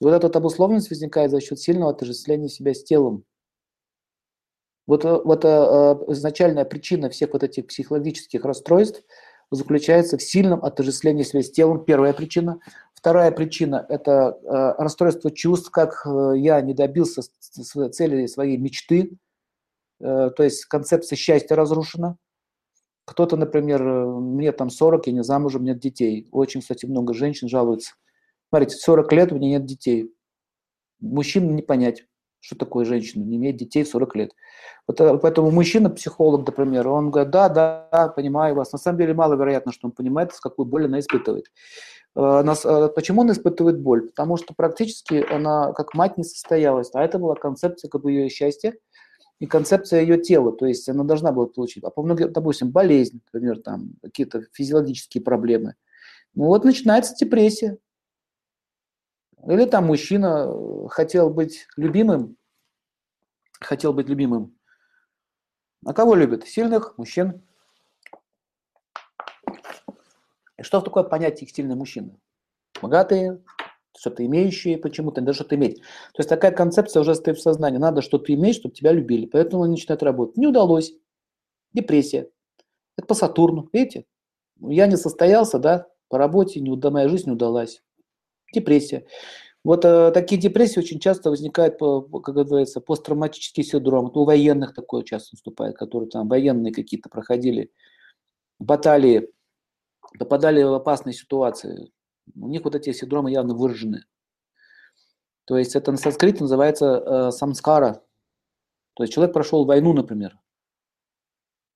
Вот эта обусловленность возникает за счет сильного отождествления себя с телом. Вот, э, вот э, изначальная причина всех вот этих психологических расстройств заключается в сильном отождествлении себя с телом, первая причина. Вторая причина – это э, расстройство чувств, как э, я не добился цели своей мечты, э, то есть концепция счастья разрушена. Кто-то, например, мне там 40, я не замужем, нет детей. Очень, кстати, много женщин жалуются. Смотрите, 40 лет у меня нет детей. Мужчин не понять что такое женщина, не имеет детей в 40 лет. Вот, э, поэтому мужчина-психолог, например, он говорит, да, да, понимаю вас. На самом деле маловероятно, что он понимает, с какой боль она испытывает. Э, э, почему он испытывает боль? Потому что практически она как мать не состоялась, а это была концепция как бы ее счастья и концепция ее тела, то есть она должна была получить. А по многим, допустим, болезнь, например, там какие-то физиологические проблемы. Ну вот начинается депрессия. Или там мужчина э, хотел быть любимым, хотел быть любимым. А кого любят? Сильных мужчин. И что такое понятие сильный мужчина? Богатые, что-то имеющие почему-то, даже что-то иметь. То есть такая концепция уже стоит в сознании. Надо что-то иметь, чтобы тебя любили. Поэтому они начинают работать. Не удалось. Депрессия. Это по Сатурну. Видите? Я не состоялся, да, по работе, не, моя жизнь не удалась депрессия. Вот э, такие депрессии очень часто возникают, по, как говорится, посттравматический синдром. Это у военных такое часто наступает, которые там военные какие-то проходили баталии, попадали в опасные ситуации. У них вот эти синдромы явно выражены. То есть это на санскрите называется э, самскара. То есть человек прошел войну, например.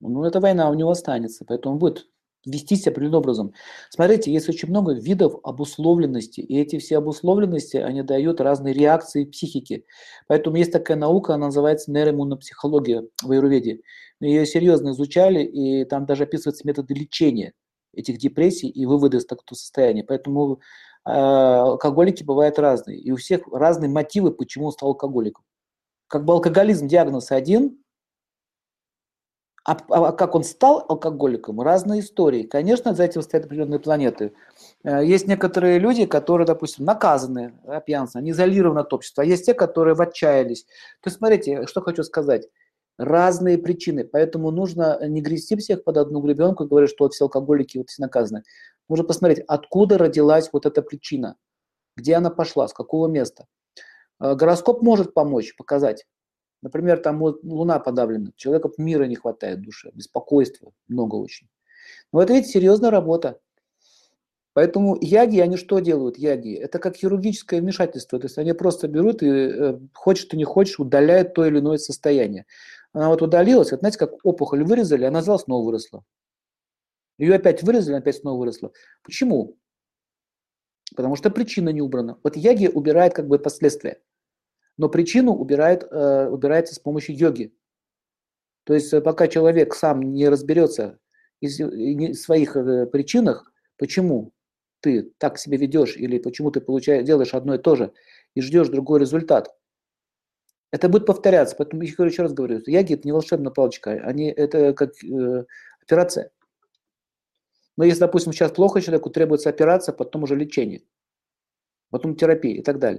Ну, эта война у него останется, поэтому он будет вести себя определенным образом. Смотрите, есть очень много видов обусловленности, и эти все обусловленности, они дают разные реакции психики. Поэтому есть такая наука, она называется нейроиммунопсихология в Аюрведе. Ее серьезно изучали, и там даже описываются методы лечения этих депрессий и выводы из такого состояния. Поэтому э, алкоголики бывают разные, и у всех разные мотивы, почему он стал алкоголиком. Как бы алкоголизм диагноз один, а, а, как он стал алкоголиком, разные истории. Конечно, за этим стоят определенные планеты. Э, есть некоторые люди, которые, допустим, наказаны да, пьянством, они изолированы от общества, а есть те, которые отчаялись. То есть, смотрите, что хочу сказать. Разные причины, поэтому нужно не грести всех под одну гребенку и говорить, что вот все алкоголики вот все наказаны. Нужно посмотреть, откуда родилась вот эта причина, где она пошла, с какого места. Э, гороскоп может помочь, показать, Например, там вот Луна подавлена, человека мира не хватает в душе, беспокойства много очень. Но это ведь серьезная работа. Поэтому яги, они что делают, яги? Это как хирургическое вмешательство. То есть они просто берут и, э, хочешь ты не хочешь, удаляют то или иное состояние. Она вот удалилась, вот знаете, как опухоль вырезали, она зала снова выросла. Ее опять вырезали, опять снова выросла. Почему? Потому что причина не убрана. Вот яги убирает как бы последствия но причину убирает, э, убирается с помощью йоги. То есть э, пока человек сам не разберется из, в своих э, причинах, почему ты так себя ведешь или почему ты получаешь, делаешь одно и то же и ждешь другой результат, это будет повторяться. Поэтому я еще раз говорю, яги это не волшебная палочка, они, это как э, операция. Но если, допустим, сейчас плохо человеку, требуется операция, потом уже лечение, потом терапия и так далее.